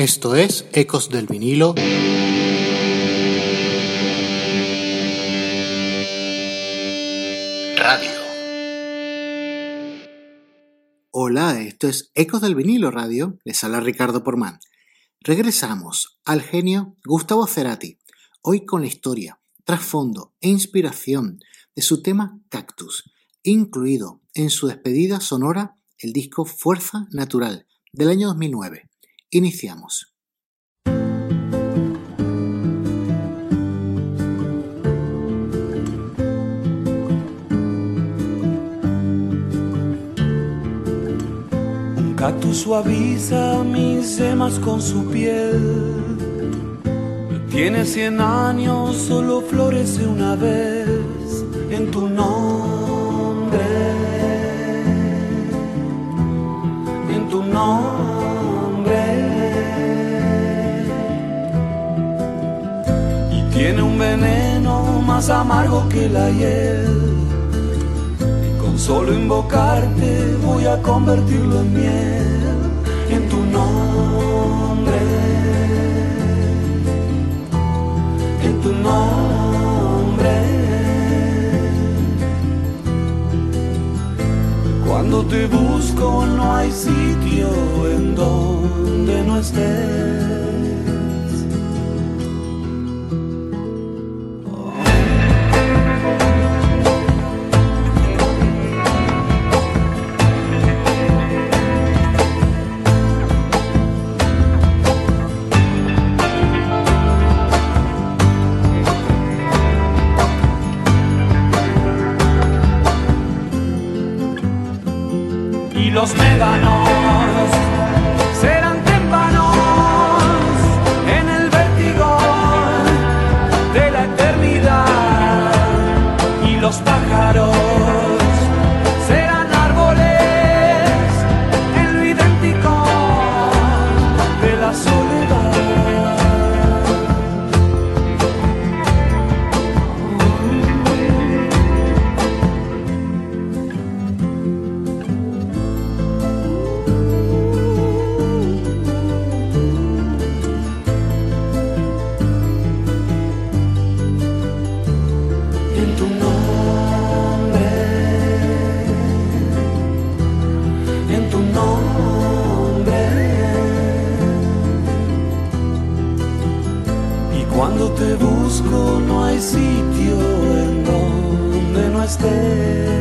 Esto es Ecos del vinilo. Radio. Hola, esto es Ecos del vinilo radio. Les habla Ricardo Porman. Regresamos al genio Gustavo Cerati, hoy con la historia, trasfondo e inspiración de su tema Cactus, incluido en su despedida sonora el disco Fuerza Natural del año 2009. Iniciamos. Un cactus suaviza mis semas con su piel. Tiene cien años, solo florece una vez en tu nombre. Amargo que la hiel. Con solo invocarte voy a convertirlo en miel. En tu nombre. En tu nombre. Cuando te busco no hay sitio en donde no estés. Los médanos sitio en donde no estés.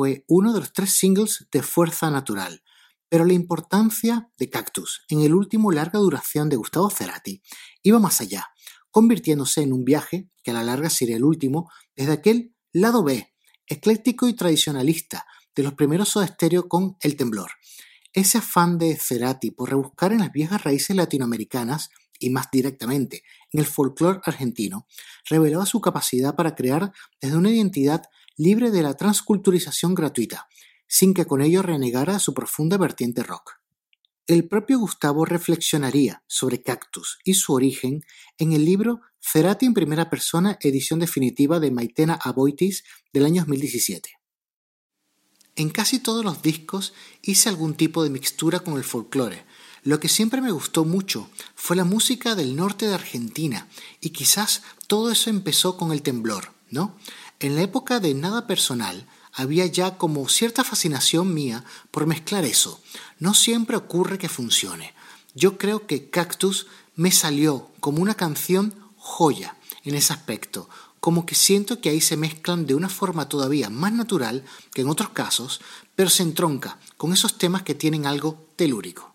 Fue uno de los tres singles de Fuerza Natural, pero la importancia de Cactus en el último larga duración de Gustavo Cerati iba más allá, convirtiéndose en un viaje, que a la larga sería el último, desde aquel lado B, ecléctico y tradicionalista, de los primeros Soda con El Temblor. Ese afán de Cerati por rebuscar en las viejas raíces latinoamericanas y más directamente en el folclore argentino, revelaba su capacidad para crear desde una identidad libre de la transculturización gratuita, sin que con ello renegara su profunda vertiente rock. El propio Gustavo reflexionaría sobre Cactus y su origen en el libro Cerati en primera persona, edición definitiva de Maitena Aboitis del año 2017. En casi todos los discos hice algún tipo de mixtura con el folclore. Lo que siempre me gustó mucho fue la música del norte de Argentina y quizás todo eso empezó con el temblor, ¿no? En la época de nada personal, había ya como cierta fascinación mía por mezclar eso. No siempre ocurre que funcione. Yo creo que Cactus me salió como una canción joya en ese aspecto, como que siento que ahí se mezclan de una forma todavía más natural que en otros casos, pero se entronca con esos temas que tienen algo telúrico.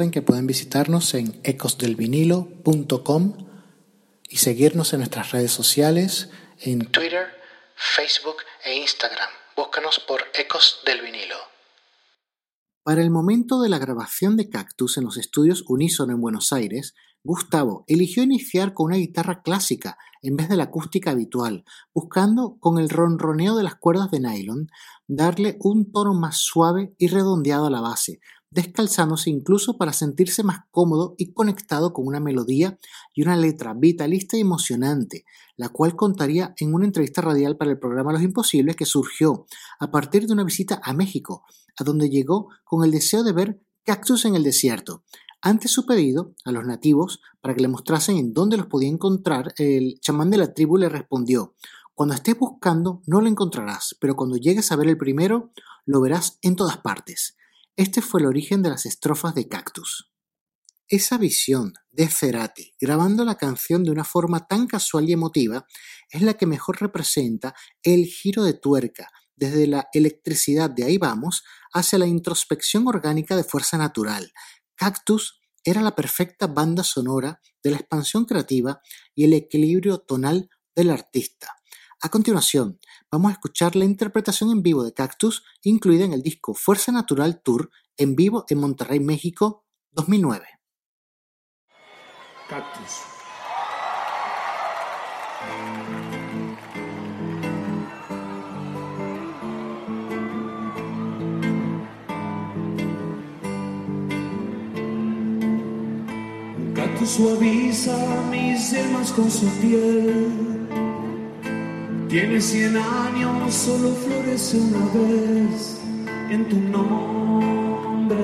Recuerden que pueden visitarnos en ecosdelvinilo.com y seguirnos en nuestras redes sociales en Twitter, Facebook e Instagram. Búscanos por Ecos del Vinilo. Para el momento de la grabación de Cactus en los estudios Unísono en Buenos Aires, Gustavo eligió iniciar con una guitarra clásica en vez de la acústica habitual, buscando con el ronroneo de las cuerdas de nylon darle un tono más suave y redondeado a la base, descalzándose incluso para sentirse más cómodo y conectado con una melodía y una letra vitalista y emocionante, la cual contaría en una entrevista radial para el programa Los Imposibles que surgió a partir de una visita a México, a donde llegó con el deseo de ver cactus en el desierto. Ante su pedido a los nativos para que le mostrasen en dónde los podía encontrar, el chamán de la tribu le respondió, cuando estés buscando no lo encontrarás, pero cuando llegues a ver el primero, lo verás en todas partes. Este fue el origen de las estrofas de Cactus. Esa visión de Cerati grabando la canción de una forma tan casual y emotiva es la que mejor representa el giro de tuerca desde la electricidad de ahí vamos hacia la introspección orgánica de fuerza natural. Cactus era la perfecta banda sonora de la expansión creativa y el equilibrio tonal del artista. A continuación, vamos a escuchar la interpretación en vivo de Cactus incluida en el disco Fuerza Natural Tour en vivo en Monterrey, México, 2009. Cactus. Cactus suaviza mis yemas con su piel tiene cien años, solo florece una vez en tu nombre.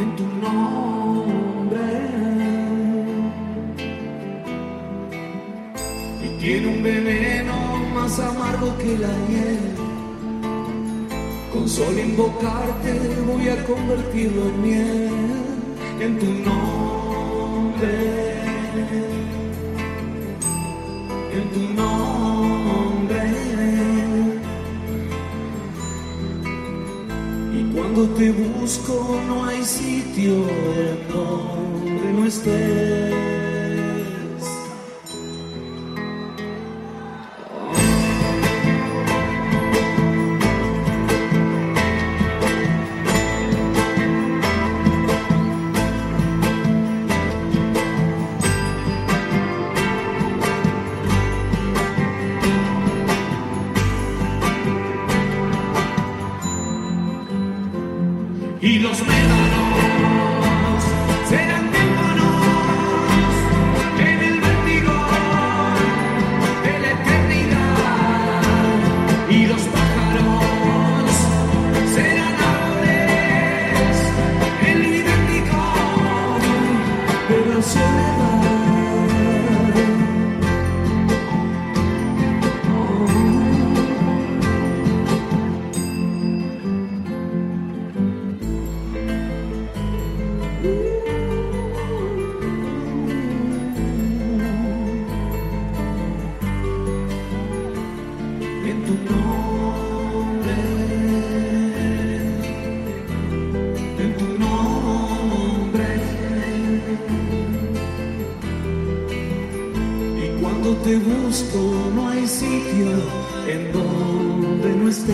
En tu nombre. Y tiene un veneno más amargo que la miel. Con solo invocarte voy a convertirlo en miel. En tu nombre en tu nombre. Y cuando te busco no hay sitio donde no estés.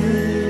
Yeah.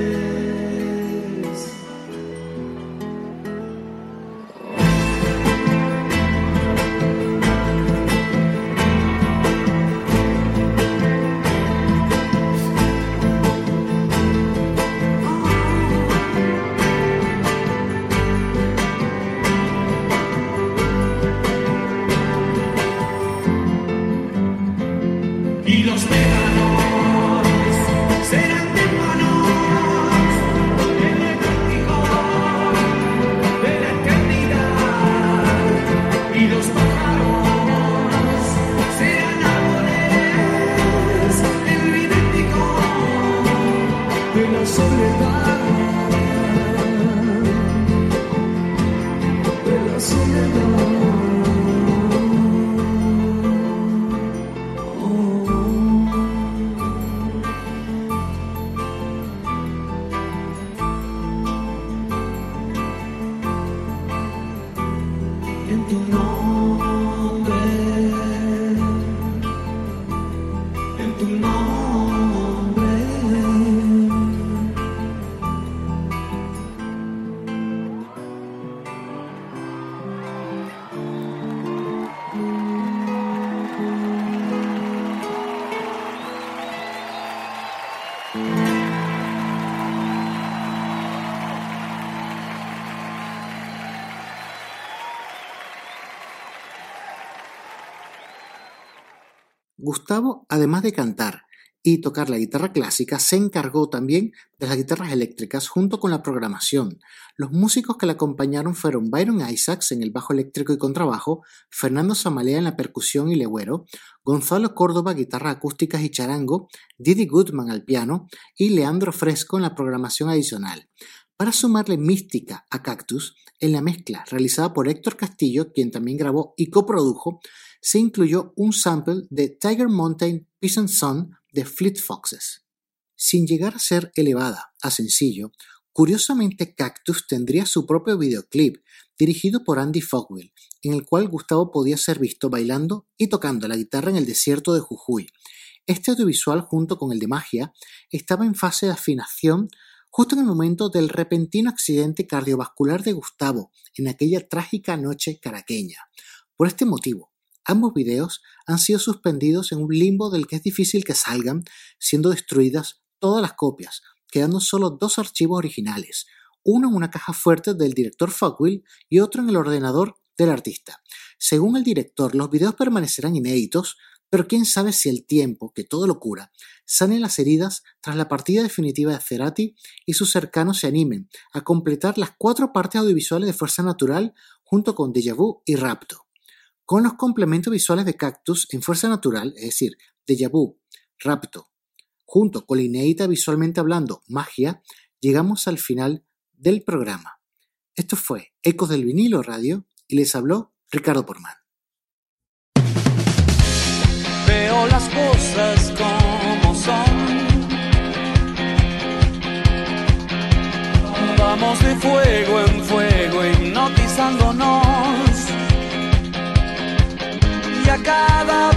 Gustavo, además de cantar y tocar la guitarra clásica, se encargó también de las guitarras eléctricas junto con la programación. Los músicos que le acompañaron fueron Byron Isaacs en el bajo eléctrico y contrabajo, Fernando Samalea en la percusión y legüero, Gonzalo Córdoba guitarra acústicas y charango, Didi Goodman al piano y Leandro Fresco en la programación adicional. Para sumarle mística a Cactus, en la mezcla realizada por Héctor Castillo, quien también grabó y coprodujo, se incluyó un sample de Tiger Mountain Peace and Sun de Fleet Foxes. Sin llegar a ser elevada a sencillo, curiosamente Cactus tendría su propio videoclip dirigido por Andy Fogwell, en el cual Gustavo podía ser visto bailando y tocando la guitarra en el desierto de Jujuy. Este audiovisual, junto con el de Magia, estaba en fase de afinación justo en el momento del repentino accidente cardiovascular de Gustavo en aquella trágica noche caraqueña. Por este motivo, Ambos videos han sido suspendidos en un limbo del que es difícil que salgan, siendo destruidas todas las copias, quedando solo dos archivos originales, uno en una caja fuerte del director Fogwill y otro en el ordenador del artista. Según el director, los videos permanecerán inéditos, pero quién sabe si el tiempo, que todo lo cura, sane las heridas tras la partida definitiva de Cerati y sus cercanos se animen a completar las cuatro partes audiovisuales de Fuerza Natural junto con Déjà Vu y Rapto. Con los complementos visuales de Cactus en Fuerza Natural, es decir, Deja Vu, Rapto, junto con la inédita visualmente hablando Magia, llegamos al final del programa. Esto fue Ecos del Vinilo Radio y les habló Ricardo Porman. Veo las cosas como son. Vamos de fuego en fuego hipnotizándonos a cada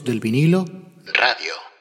Del vinilo. Radio.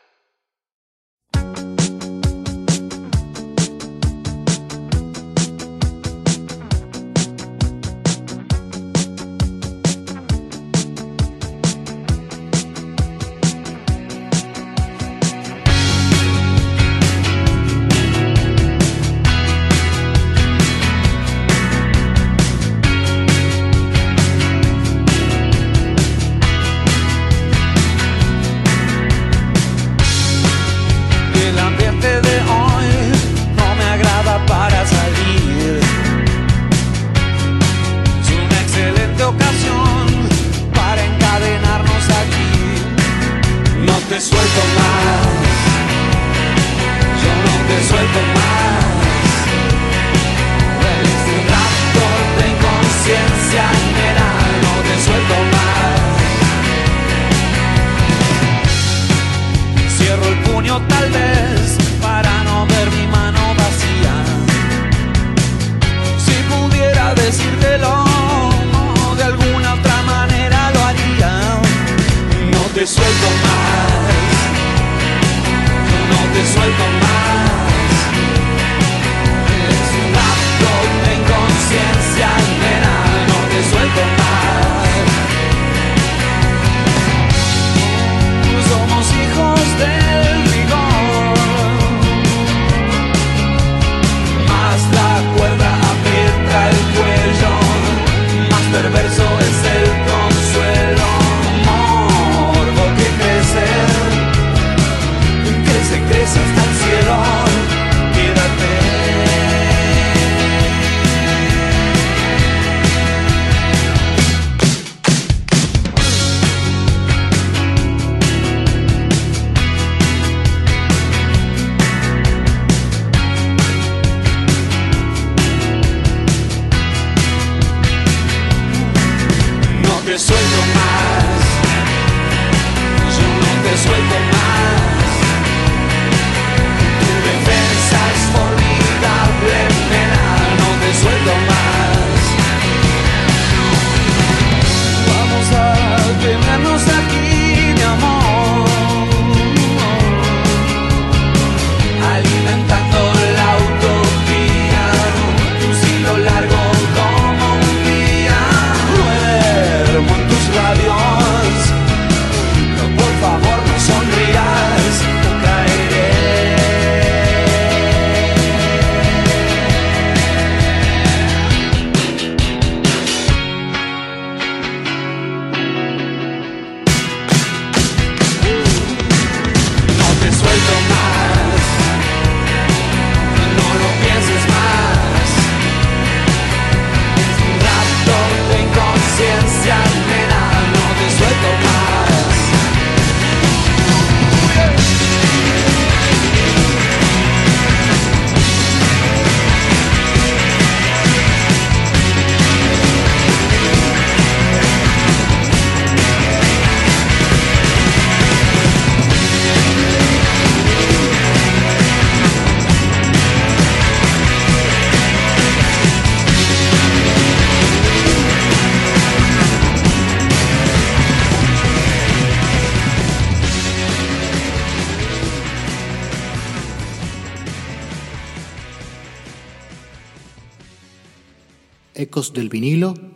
Del vinilo.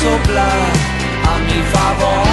soplar a mi favor.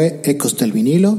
Ecos del vinilo